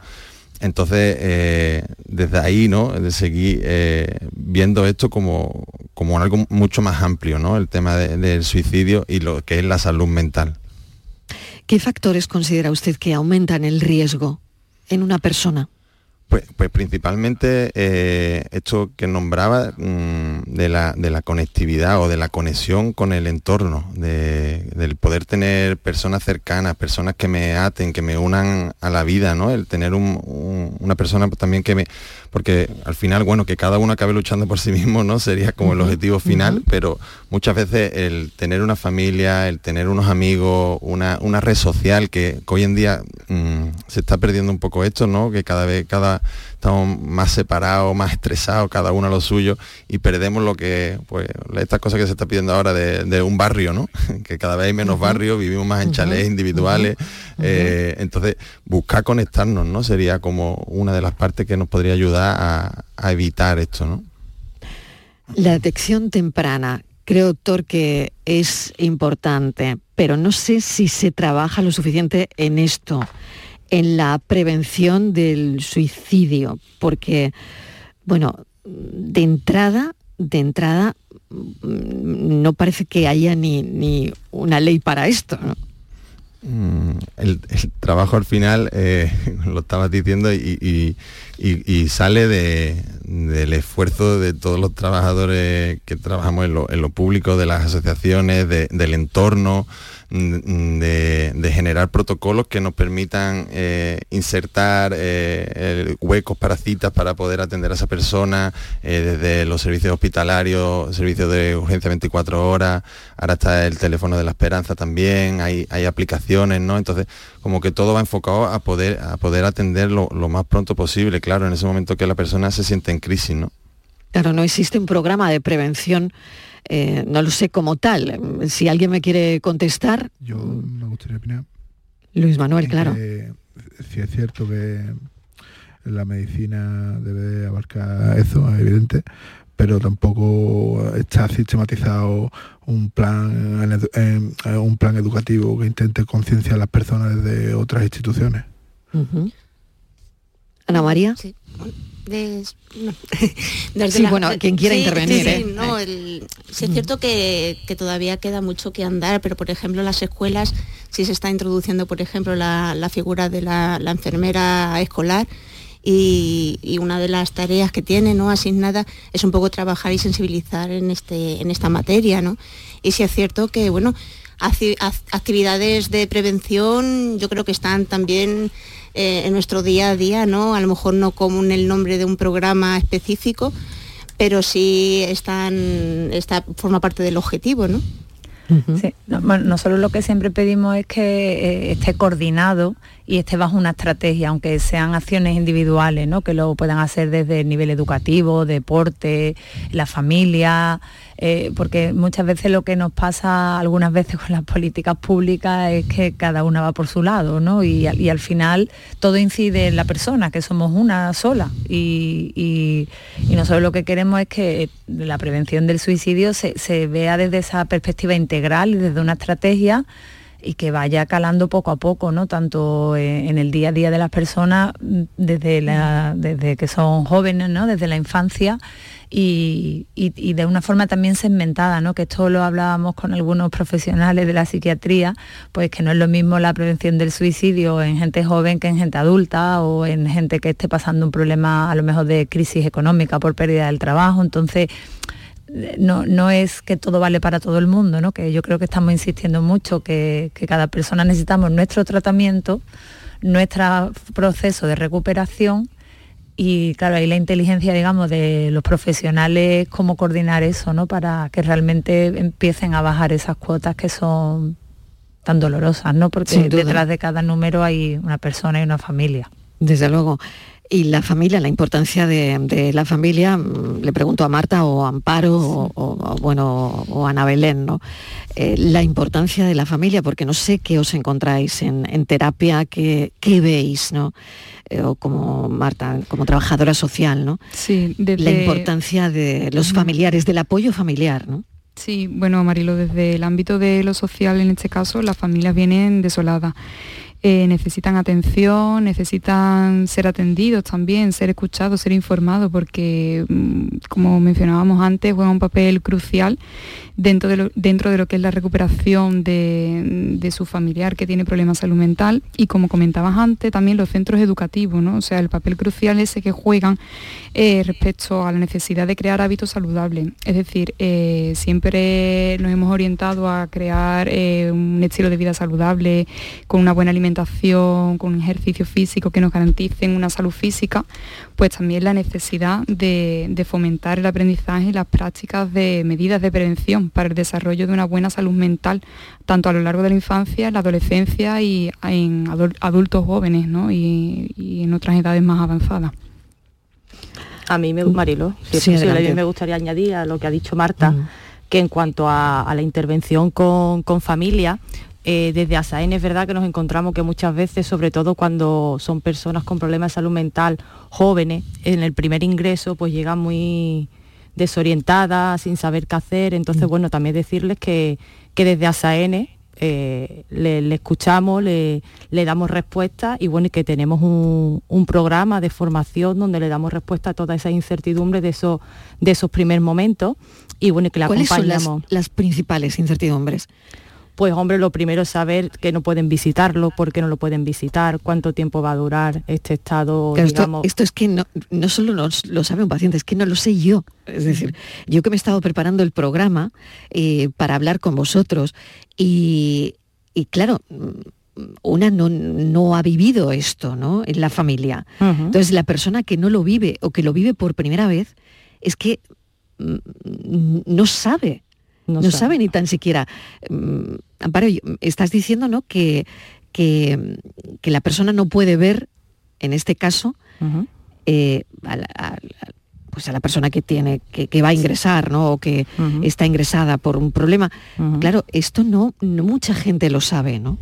G: Entonces, eh, desde ahí, ¿no? De seguir eh, viendo esto como, como algo mucho más amplio, ¿no? El tema del suicidio y lo que es la salud mental.
C: ¿Qué factores considera usted que aumentan el riesgo en una persona?
G: Pues, pues, principalmente eh, esto que nombraba mm, de, la, conectividad o de la conexión con el entorno, del poder tener personas cercanas, personas que me aten, que me unan a la vida, ¿no? El tener una persona también que me porque al final, bueno, que cada uno acabe luchando por sí mismo, ¿no? Sería como el objetivo final, pero muchas veces el tener una familia, el tener unos amigos, una, red social, que, hoy en día mm, se está perdiendo un poco esto, ¿no? Que cada vez, cada, estamos más separados, más estresados, cada uno a lo suyo, y perdemos lo que, pues, estas cosas que se está pidiendo ahora de, un barrio, ¿no? [laughs] que cada vez hay menos barrios, vivimos más en chalés individuales, eh, entonces buscar conectarnos, ¿no? Sería como una de las partes que nos podría ayudar a, evitar esto, ¿no?
C: La detección temprana, creo, doctor, que es importante, pero no sé si se trabaja lo suficiente en esto en la prevención del suicidio, porque, bueno, de entrada, de entrada, mm, no parece que haya ni, una ley para esto,
G: mm, El, trabajo al final, eh, [laughs] lo estabas diciendo, y, sale del esfuerzo de todos los trabajadores que trabajamos en lo, público, de las asociaciones, del entorno, de, generar protocolos que nos permitan eh, insertar eh, huecos para citas para poder atender a esa persona, eh, desde los servicios hospitalarios, servicios de urgencia 24 horas, ahora está el teléfono de la esperanza también, hay, aplicaciones, ¿no? Entonces, como que todo va enfocado a poder, a poder atender lo más pronto posible, claro, en ese momento que la persona se siente en crisis, ¿no?
C: Claro, no existe un programa de prevención eh, no lo sé como tal. Si alguien me quiere contestar.
F: Yo me gustaría opinar.
C: Luis Manuel, claro.
F: Si es cierto que la medicina debe abarcar eso, es evidente, pero tampoco está sistematizado un plan, un plan educativo que intente concienciar a las personas de otras instituciones.
C: Ana María.
H: Sí. [laughs]
C: sí, bueno, quien quiera intervenir. Sí, ¿eh?
H: no, es cierto que, todavía queda mucho que andar, pero por ejemplo las escuelas sí se está introduciendo, por ejemplo, la, figura de la, enfermera escolar y, una de las tareas que tiene ¿no? asignada es un poco trabajar y sensibilizar en, este, en esta materia. ¿no? Y sí es cierto que, bueno, actividades de prevención yo creo que están también eh, en nuestro día a día, ¿no? A lo mejor no como en el nombre de un programa específico, pero sí están, está, forma parte del objetivo, ¿no?
I: Sí. nosotros lo que siempre pedimos es que eh, esté coordinado y esté bajo una estrategia, aunque sean acciones individuales, ¿no? que lo puedan hacer desde el nivel educativo, deporte, la familia, eh, porque muchas veces lo que nos pasa algunas veces con las políticas públicas es que cada una va por su lado, ¿no? Y, al final todo incide en la persona, que somos una sola. Y, y, nosotros lo que queremos es que la prevención del suicidio se, vea desde esa perspectiva integral y desde una estrategia y que vaya calando poco a poco, ¿no? Tanto en el día a día de las personas desde, desde que son jóvenes, ¿no? Desde la infancia y, de una forma también segmentada, ¿no? que esto lo hablábamos con algunos profesionales de la psiquiatría, pues que no es lo mismo la prevención del suicidio en gente joven que en gente adulta o en gente que esté pasando un problema a lo mejor de crisis económica por pérdida del trabajo. Entonces, no, no, es que todo vale para todo el mundo, ¿no? que yo creo que estamos insistiendo mucho que, que cada persona necesitamos nuestro tratamiento, nuestro proceso de recuperación y claro, ahí la inteligencia, digamos, de los profesionales, cómo coordinar eso, ¿no? Para que realmente empiecen a bajar esas cuotas que son tan dolorosas, ¿no? Porque detrás de cada número hay una persona y una familia.
C: Desde luego. Y la familia, la importancia de, la familia, mm, le pregunto a Marta o a Amparo o, bueno, o a Ana Belén, ¿no? Eh, la importancia de la familia, porque no sé qué os encontráis en, terapia, qué, qué veis, ¿no? Eh, o como Marta, como trabajadora social, ¿no?
K: Sí,
C: La importancia de los familiares, del apoyo familiar, ¿no?
K: Sí, bueno, Marilo, desde el ámbito de lo social, en este caso, las familias vienen desoladas. Eh, necesitan atención, necesitan ser atendidos también, ser escuchados, ser informados, porque, mm, como mencionábamos antes, juega un papel crucial dentro de lo, dentro de lo que es la recuperación de, su familiar que tiene problemas de salud mental y como comentabas antes, también los centros educativos, ¿no? o sea, el papel crucial ese que juegan eh, respecto a la necesidad de crear hábitos saludables. Es decir, eh, siempre nos hemos orientado a crear eh, un estilo de vida saludable, con una buena alimentación, con un ejercicio físico que nos garanticen una salud física, pues también la necesidad de, de fomentar el aprendizaje y las prácticas de medidas de prevención para el desarrollo de una buena salud mental, tanto a lo largo de la infancia, la adolescencia y en adultos jóvenes y, en otras edades más avanzadas.
J: A mí, me, Marilo, si me gustaría añadir a lo que ha dicho Marta, que en cuanto a, la intervención con, familia, eh, desde ASAEN es verdad que nos encontramos que muchas veces, sobre todo cuando son personas con problemas de salud mental jóvenes, en el primer ingreso pues llegan muy, desorientada, sin saber qué hacer. Entonces, mm. bueno, también decirles que, desde ASAN eh, le, escuchamos, le, damos respuesta y bueno, y que tenemos un, programa de formación donde le damos respuesta a toda esa incertidumbre de esos, de esos primeros momentos y bueno, que le acompañamos.
C: Son las, las principales incertidumbres?
J: Pues hombre, lo primero es saber que no pueden visitarlo, por qué no lo pueden visitar, cuánto tiempo va a durar este estado,
C: digamos... esto, es que no, solo lo sabe un paciente, es que no lo sé yo. Es decir, yo que me he estado preparando el programa eh, para hablar con vosotros y, claro, una no, ha vivido esto ¿no? en la familia. Entonces, la persona que no lo vive o que lo vive por primera vez, es que mm, no sabe no, sabe. ni tan siquiera. Mm, Amparo, estás diciendo ¿no? que, que, la persona no puede ver, en este caso, eh, a, la, pues a la persona que tiene, que, va a ingresar, ¿no? O que está ingresada por un problema. Claro, esto no, no, mucha gente lo sabe, ¿no?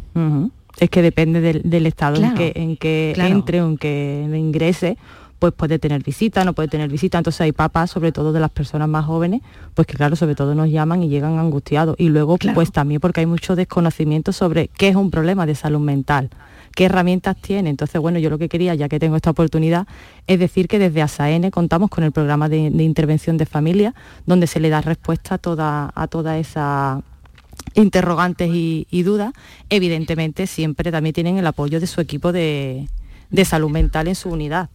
J: Es que depende del, estado en que, en que entre o en que ingrese pues puede tener visita, no puede tener visita. Entonces hay papás, sobre todo de las personas más jóvenes, pues que claro, sobre todo nos llaman y llegan angustiados. Y luego pues también porque hay mucho desconocimiento sobre qué es un problema de salud mental qué herramientas tiene. Entonces, bueno, yo lo que quería, ya que tengo esta oportunidad, es decir que desde ASAN contamos con el programa de, intervención de familia, donde se le da respuesta a toda, a toda esa interrogantes y, dudas. Evidentemente, siempre también tienen el apoyo de su equipo de salud mental en su unidad.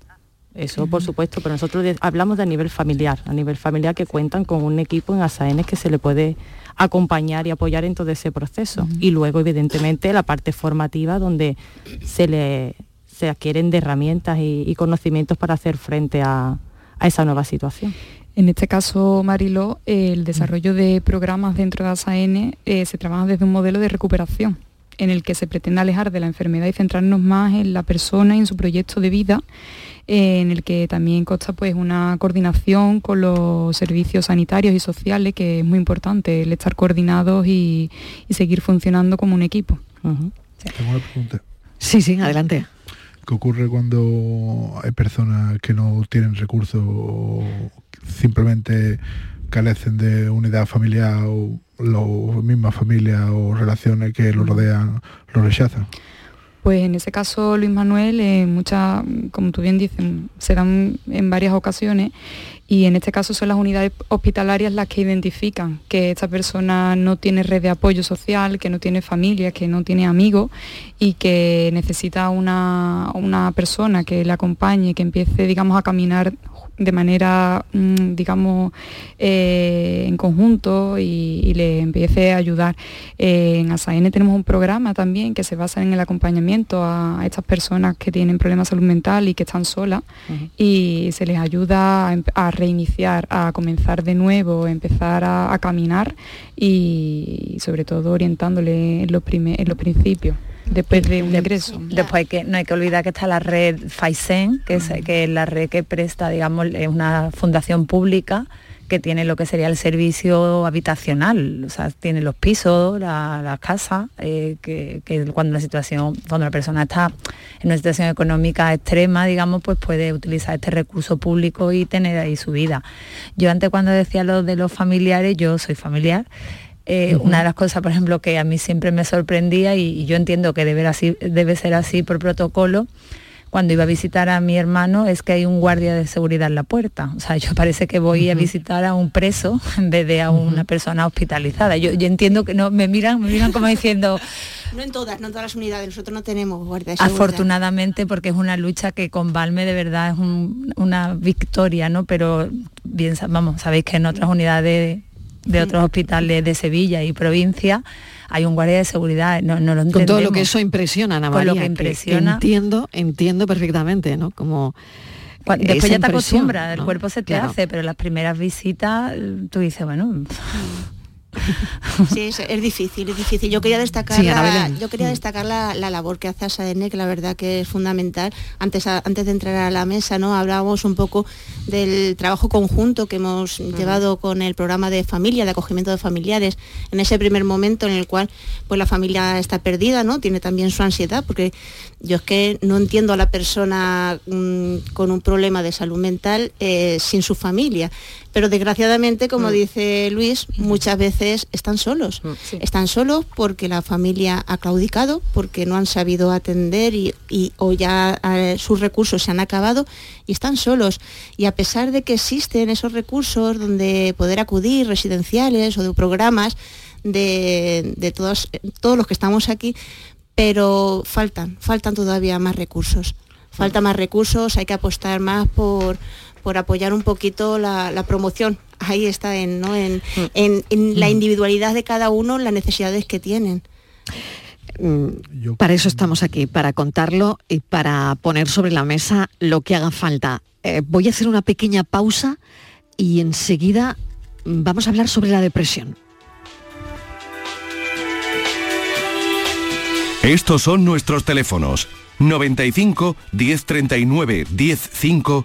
J: Eso por supuesto, pero nosotros hablamos de a nivel familiar, a nivel familiar que cuentan con un equipo en ASAN que se le puede acompañar y apoyar en todo ese proceso. Y luego, evidentemente, la parte formativa donde se le se adquieren de herramientas y, conocimientos para hacer frente a, esa nueva situación.
K: En este caso, Marilo, el desarrollo de programas dentro de ASAN eh, se trabaja desde un modelo de recuperación en el que se pretende alejar de la enfermedad y centrarnos más en la persona y en su proyecto de vida en el que también consta pues una coordinación con los servicios sanitarios y sociales, que es muy importante, el estar coordinados y, seguir funcionando como un equipo.
F: Tengo una pregunta.
C: Sí, sí, adelante.
F: ¿Qué ocurre cuando hay personas que no tienen recursos o simplemente carecen de unidad familiar o las mismas familias o relaciones que lo rodean lo rechazan.
K: Pues en ese caso, Luis Manuel, muchas, como tú bien dices, se dan en varias ocasiones y en este caso son las unidades hospitalarias las que identifican que esta persona no tiene red de apoyo social, que no tiene familia, que no tiene amigos y que necesita una, una persona que le acompañe, que empiece, digamos, a caminar de manera, mm, digamos, eh, en conjunto y, le empiece a ayudar. Eh, en ASAN tenemos un programa también que se basa en el acompañamiento a, estas personas que tienen problemas de salud mental y que están solas y se les ayuda a, reiniciar, a comenzar de nuevo, empezar a, caminar y, sobre todo orientándole en los, en los principios después de un ingreso.
I: Después que no hay que olvidar que está la red FAISEN, que es, que la red que presta, digamos, es una fundación pública que tiene lo que sería el servicio habitacional, o sea, tiene los pisos, las casas, eh, que, cuando la situación, cuando la persona está en una situación económica extrema, digamos, pues puede utilizar este recurso público y tener ahí su vida. Yo antes cuando decía lo de los familiares, yo soy familiar, eh, una de las cosas, por ejemplo, que a mí siempre me sorprendía y, yo entiendo que debe, así, debe ser así por protocolo, cuando iba a visitar a mi hermano es que hay un guardia de seguridad en la puerta. O sea, yo parece que voy a visitar a un preso [laughs] en vez de a una persona hospitalizada. Yo, entiendo que no, me miran, me miran como diciendo. [laughs]
H: No en todas, no en todas las unidades, nosotros no tenemos guardia de seguridad.
I: Afortunadamente, porque es una lucha que con Valme de verdad es una victoria, ¿no? Pero bien, vamos, sabéis que en otras unidades de otros hospitales de Sevilla y provincia, hay un guardia de seguridad, no, no lo entendemos.
C: Con todo lo que eso impresiona, Ana María.
I: Con lo que impresiona.
C: entiendo, entiendo perfectamente, ¿no? Como
I: Después ya te acostumbras, el cuerpo se te hace, pero las primeras visitas tú dices, bueno... [laughs]
H: Sí, es, difícil, es difícil. Yo quería destacar, la, yo quería mm. destacar la, labor que hace ASADN, que la verdad que es fundamental. Antes, antes de entrar a la mesa, ¿no? Hablábamos un poco del trabajo conjunto que hemos mm. llevado con el programa de familia, de acogimiento de familiares, en ese primer momento en el cual pues la familia está perdida, ¿no? Tiene también su ansiedad, porque yo es que no entiendo a la persona mm, con un problema de salud mental eh, sin su familia. Pero desgraciadamente, como mm. dice Luis, muchas veces están solos. Mm, están solos porque la familia ha claudicado, porque no han sabido atender y, o ya eh, sus recursos se han acabado y están solos. Y a pesar de que existen esos recursos donde poder acudir, residenciales o de programas de, de todos, todos los que estamos aquí, pero faltan, faltan todavía más recursos. Falta más recursos, hay que apostar más por, por apoyar un poquito la, promoción. Ahí está, en, ¿no? en, la individualidad de cada uno, las necesidades que tienen.
C: Mm, para eso estamos aquí, para contarlo y para poner sobre la mesa lo que haga falta. Eh, voy a hacer una pequeña pausa y enseguida vamos a hablar sobre la depresión.
M: Estos son nuestros teléfonos. 95 1039 105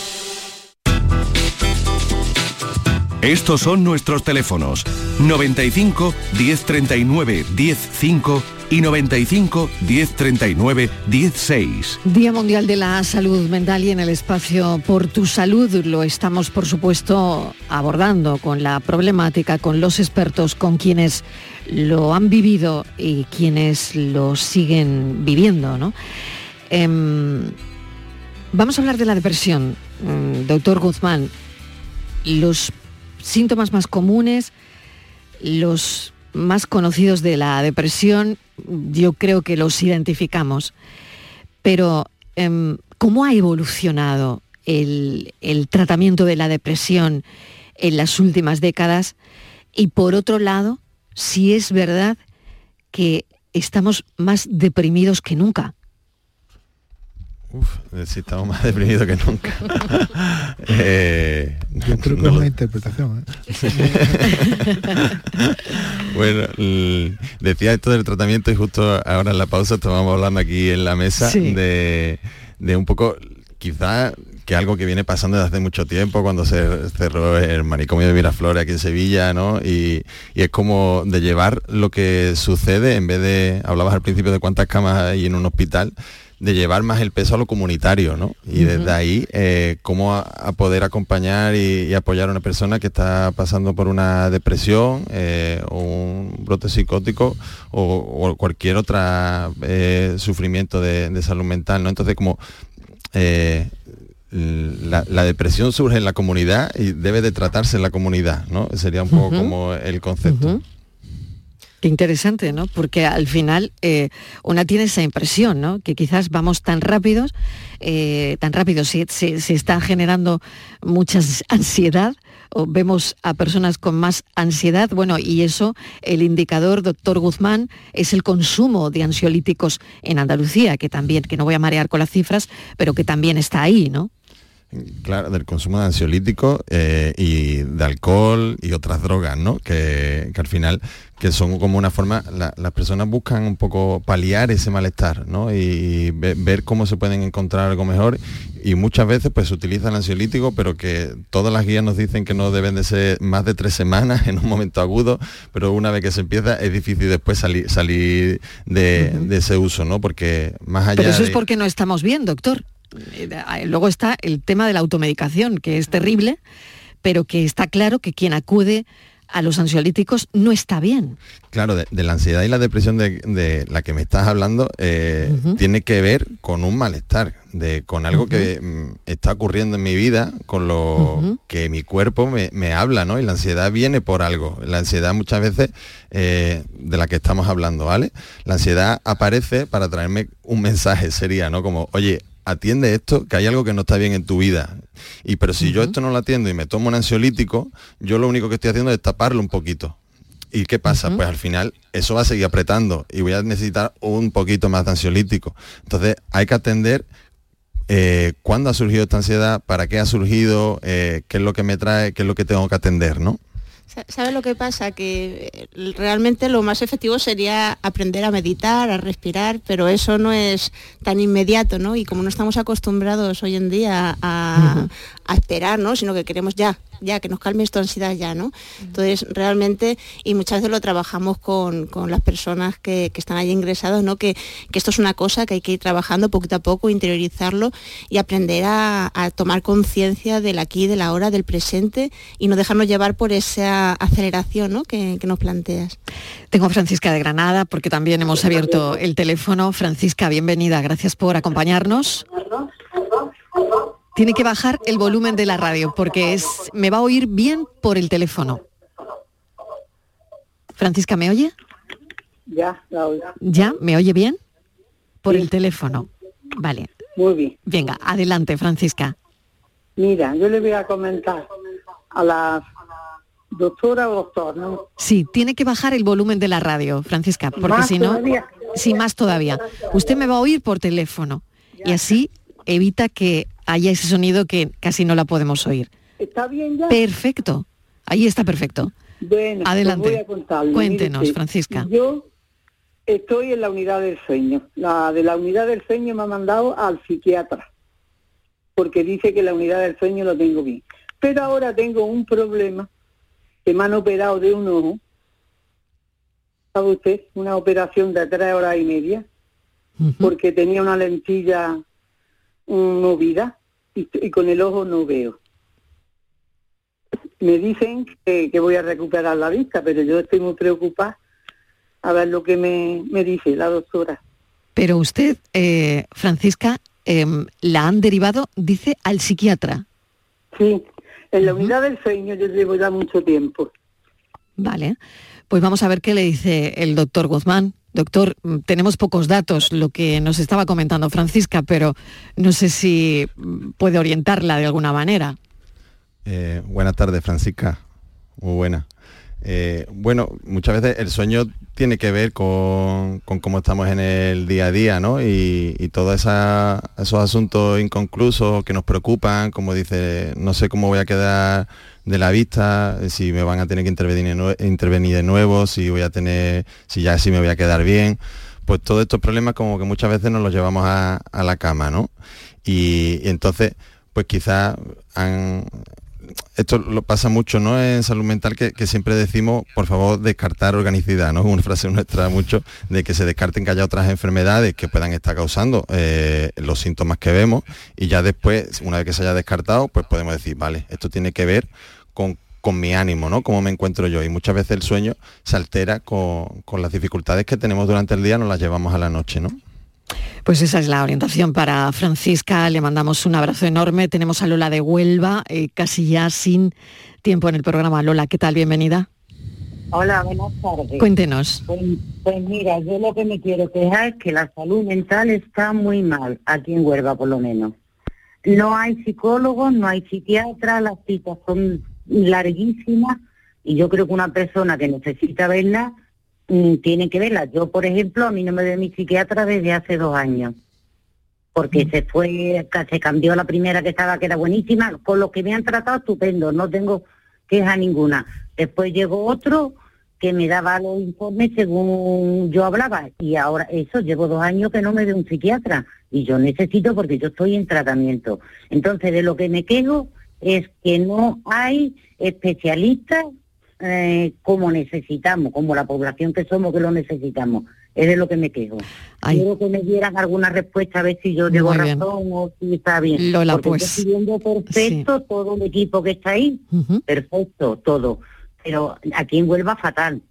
M: Estos son nuestros teléfonos 95 1039 105 y 95 1039 16.
C: Día Mundial de la Salud Mental y en el espacio Por tu Salud lo estamos, por supuesto, abordando con la problemática, con los expertos, con quienes lo han vivido y quienes lo siguen viviendo. ¿no? Em, vamos a hablar de la depresión, mm, doctor Guzmán. Los síntomas más comunes, los más conocidos de la depresión, yo creo que los identificamos. Pero, em, ¿cómo ha evolucionado el, el tratamiento de la depresión en las últimas décadas? Y por otro lado, si es verdad que estamos más deprimidos que nunca.
G: Uf, si estamos más deprimidos que nunca. [laughs]
F: eh, Yo creo que no es una interpretación.
G: ¿eh? [laughs] bueno, decía esto del tratamiento y justo ahora en la pausa estábamos hablando aquí en la mesa sí. de, de un poco, quizá que algo que viene pasando desde hace mucho tiempo, cuando se cerró el manicomio de Miraflores aquí en Sevilla, ¿no? Y, y, es como de llevar lo que sucede, en vez de, hablabas al principio de cuántas camas hay en un hospital, de llevar más el peso a lo comunitario, ¿no? Y desde uh -huh. ahí, eh, cómo a, a, poder acompañar y, y, apoyar a una persona que está pasando por una depresión eh, o un brote psicótico o, o cualquier otro eh, sufrimiento de, de, salud mental, ¿no? Entonces, como la, la, depresión surge en la comunidad y debe de tratarse en la comunidad, ¿no? Sería un poco uh -huh. como el concepto. Uh -huh.
C: Qué interesante, ¿no? Porque al final eh, una tiene esa impresión, ¿no? Que quizás vamos tan rápidos, eh, tan rápido, se, se, se, está generando mucha ansiedad, o vemos a personas con más ansiedad, bueno, y eso, el indicador, doctor Guzmán, es el consumo de ansiolíticos en Andalucía, que también, que no voy a marear con las cifras, pero que también está ahí, ¿no?
G: Claro, del consumo de ansiolíticos eh, y de alcohol y otras drogas, ¿no? Que, que al final, que son como una forma, la, las personas buscan un poco paliar ese malestar, ¿no? Y ve, ver cómo se pueden encontrar algo mejor. Y muchas veces pues se utiliza el ansiolítico, pero que todas las guías nos dicen que no deben de ser más de tres semanas [laughs] en un momento agudo, pero una vez que se empieza es difícil después salir, salir de, uh -huh. de ese uso, ¿no? Porque más allá
C: Pero eso
G: de...
C: es porque no estamos bien, doctor. Luego está el tema de la automedicación, que es terrible, pero que está claro que quien acude a los ansiolíticos no está bien.
G: Claro, de, de la ansiedad y la depresión de, de, la que me estás hablando eh, uh -huh. tiene que ver con un malestar, de, con algo uh -huh. que mm, está ocurriendo en mi vida, con lo uh -huh. que mi cuerpo me, me, habla, ¿no? Y la ansiedad viene por algo. La ansiedad muchas veces eh, de la que estamos hablando, ¿vale? La ansiedad aparece para traerme un mensaje, sería, ¿no? Como, oye, atiende esto, que hay algo que no está bien en tu vida. Y pero si uh -huh. yo esto no lo atiendo y me tomo un ansiolítico, yo lo único que estoy haciendo es taparlo un poquito. ¿Y qué pasa? Uh -huh. Pues al final eso va a seguir apretando y voy a necesitar un poquito más de ansiolítico. Entonces hay que atender eh, cuándo ha surgido esta ansiedad, para qué ha surgido, eh, qué es lo que me trae, qué es lo que tengo que atender, ¿no?
H: ¿Sabes lo que pasa? Que eh, realmente lo más efectivo sería aprender a meditar, a respirar, pero eso no es tan inmediato, ¿no? Y como no estamos acostumbrados hoy en día a, a esperar, ¿no? Sino que queremos ya, ya, que nos calme esta ansiedad ya, ¿no? Entonces, realmente, y muchas veces lo trabajamos con, con las personas que, que, están ahí ingresados, ¿no? Que, que, esto es una cosa que hay que ir trabajando poquito a poco, interiorizarlo y aprender a, a tomar conciencia del aquí, de la hora, del presente y no dejarnos llevar por esa aceleración ¿no? que, que, nos planteas.
C: Tengo a Francisca de Granada porque también hemos abierto el teléfono. Francisca, bienvenida, gracias por acompañarnos. Tiene que bajar el volumen de la radio porque es, me va a oír bien por el teléfono. Francisca, ¿me oye?
N: Ya, la oigo.
C: ¿Ya? ¿Me oye bien? Por sí. el teléfono. Vale.
N: Muy bien.
C: Venga, adelante, Francisca.
N: Mira, yo le voy a comentar a las doctora o doctor, ¿no?
C: Sí, tiene que bajar el volumen de la radio, Francisca, porque si no... Sí, más todavía. Usted me va a oír por teléfono y así evita que haya ese sonido que casi no la podemos oír.
N: ¿Está bien ya?
C: Perfecto. Ahí está perfecto.
N: Bueno,
C: Adelante.
N: Pues
C: Cuéntenos, Mire, Francisca.
N: Yo estoy en la unidad del sueño. La de la unidad del sueño me ha mandado al psiquiatra porque dice que la unidad del sueño lo tengo bien. Pero ahora tengo un problema que me han operado de un ojo ¿sabe usted? Una operación de tres horas y media, porque tenía una lentilla mm, movida y, y con el ojo no veo. Me dicen que, que voy a recuperar la vista, pero yo estoy muy preocupada a ver lo que me, me dice la doctora.
C: Pero usted, eh, Francisca, em, la han derivado, dice, al psiquiatra.
N: Sí, en la unidad del sueño yo llevo ya mucho tiempo.
C: Vale, pues vamos a ver qué le dice el doctor Guzmán. Doctor, mm, tenemos pocos datos, lo que nos estaba comentando Francisca, pero no sé si mm, puede orientarla de alguna manera.
G: Eh, buenas tardes, Francisca. Muy buena. Eh, bueno, muchas veces el sueño tiene que ver con, con cómo estamos en el día a día, ¿no? Y, todos esos asuntos inconclusos que nos preocupan, como dice, no sé cómo voy a quedar de la vista, si me van a tener que intervenir intervenir de nuevo, si voy a tener, si ya sí me voy a quedar bien. Pues todos estos problemas como que muchas veces nos los llevamos a, a la cama, ¿no? Y, y entonces, pues quizás han, esto lo pasa mucho ¿no? en salud mental que, siempre decimos, por favor, descartar organicidad, ¿no? Es una frase nuestra mucho de que se descarten que haya otras enfermedades que puedan estar causando eh, los síntomas que vemos y ya después, una vez que se haya descartado, pues podemos decir, vale, esto tiene que ver con, con mi ánimo, ¿no? Cómo me encuentro yo. Y muchas veces el sueño se altera con, con las dificultades que tenemos durante el día, nos las llevamos a la noche, ¿no?
C: Pues esa es la orientación para Francisca. Le mandamos un abrazo enorme. Tenemos a Lola de Huelva, eh, casi ya sin tiempo en el programa. Lola, ¿qué tal? Bienvenida.
O: Hola, buenas tardes.
C: Cuéntenos.
O: Pues, pues mira, yo lo que me quiero quejar es que la salud mental está muy mal, aquí en Huelva por lo menos. No hay psicólogos, no hay psiquiatras, las citas son larguísimas y yo creo que una persona que necesita verla mm, tiene que verla. Yo, por ejemplo, a mí no me ve mi psiquiatra desde hace dos años porque se fue, se cambió la primera que estaba, que era buenísima, con lo que me han tratado estupendo, no tengo queja ninguna. Después llegó otro que me daba los informes según yo hablaba y ahora eso llevo dos años que no me ve un psiquiatra y yo necesito porque yo estoy en tratamiento. Entonces de lo que me quejo es que no hay especialistas eh, como necesitamos, como la población que somos que lo necesitamos. Es de lo que me quejo. Quiero que me dieran alguna respuesta a ver si yo llevo razón o si está bien.
C: Lola,
O: Porque
C: pues,
O: estoy viendo perfecto todo el equipo que está ahí, perfecto, todo. Pero aquí en Huelva fatal.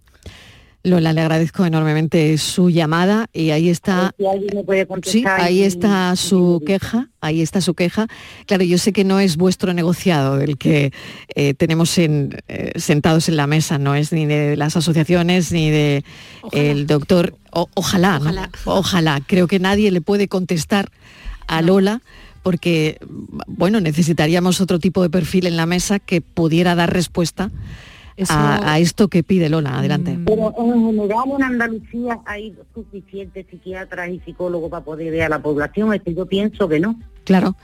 C: Lola, le agradezco enormemente su llamada y ahí está.
O: Si alguien me puede
C: Sí, ahí está su queja, ahí está su queja. Claro, yo sé que no es vuestro negociado el que eh, tenemos en, eh, sentados en la mesa, no es ni de las asociaciones ni de el doctor. O- ojalá, ¿no? ojalá. Creo que nadie le puede contestar a Lola porque, bueno, necesitaríamos otro tipo de perfil en la mesa que pudiera dar respuesta a, a esto que pide Lola. Adelante.
O: Pero en general en Andalucía hay suficientes psiquiatras y psicólogos para poder ver a la población, es que yo pienso que no.
C: Claro.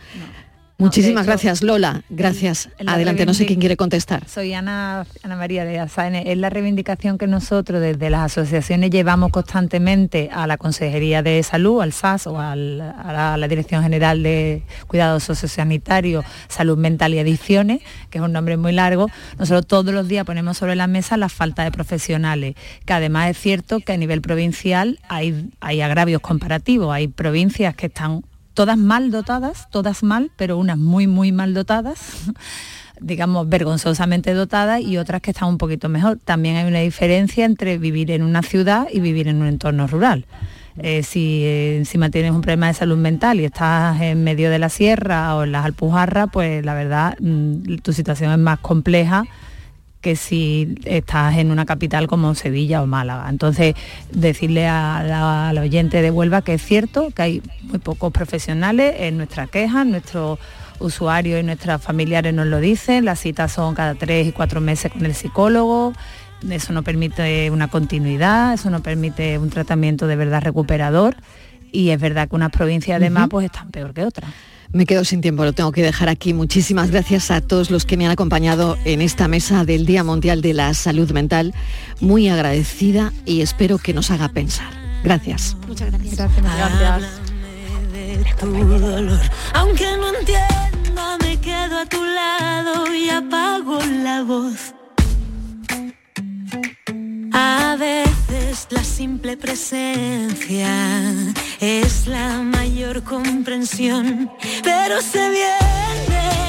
C: Muchísimas
I: hecho,
C: gracias, Lola. Gracias. Adelante, no sé quién quiere contestar.
I: Soy Ana, Ana María de Azaene. Es la reivindicación que nosotros desde las asociaciones llevamos constantemente a la Consejería de Salud, al SAS o al- a, la, a la Dirección General de Cuidados Sociosanitarios, Salud Mental y Adicciones, que es un nombre muy largo. Nosotros todos los días ponemos sobre la mesa la falta de profesionales, que además es cierto que a nivel provincial hay, hay agravios comparativos. Hay provincias que están todas mal dotadas, todas mal, pero unas muy, muy mal dotadas, [laughs] digamos, vergonzosamente dotadas y otras que están un poquito mejor. También hay una diferencia entre vivir en una ciudad y vivir en un entorno rural. Eh, si eh, encima tienes un problema de salud mental y estás en medio de la sierra o en las Alpujarras, pues la verdad mm, tu situación es más compleja que si estás en una capital como Sevilla o Málaga. Entonces, decirle a la- al oyente de Huelva que es cierto que hay muy pocos profesionales en nuestra queja, nuestros usuarios y nuestras familiares nos lo dicen, las citas son cada tres y cuatro meses con el psicólogo, eso no permite una continuidad, eso no permite un tratamiento de verdad recuperador y es verdad que unas provincias además
C: Ujú.
I: pues están peor que otras.
C: Me quedo sin tiempo, lo tengo que dejar aquí. Muchísimas gracias a todos los que me han acompañado en esta mesa del Día Mundial de la Salud Mental. Muy agradecida y espero que nos haga pensar. Gracias.
L: Muchas gracias.
I: Gracias.
P: de tu dolor. Aunque no entienda, me quedo a tu lado y apago la voz. A veces la simple presencia es la mayor comprensión, pero se viene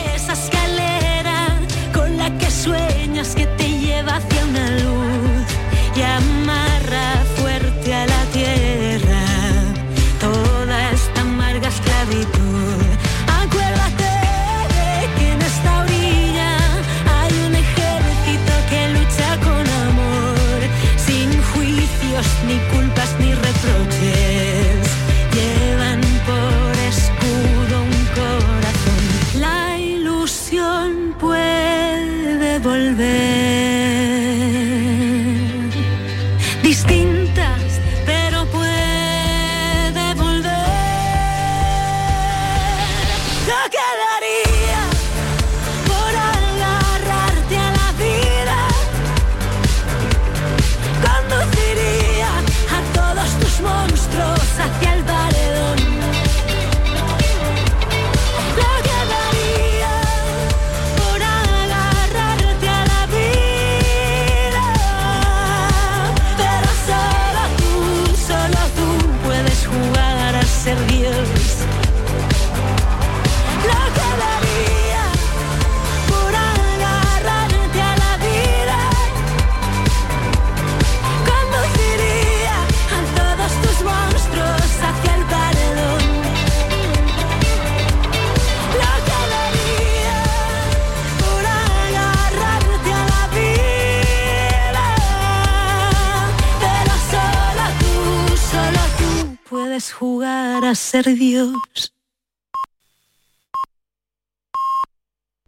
P: ser Dios.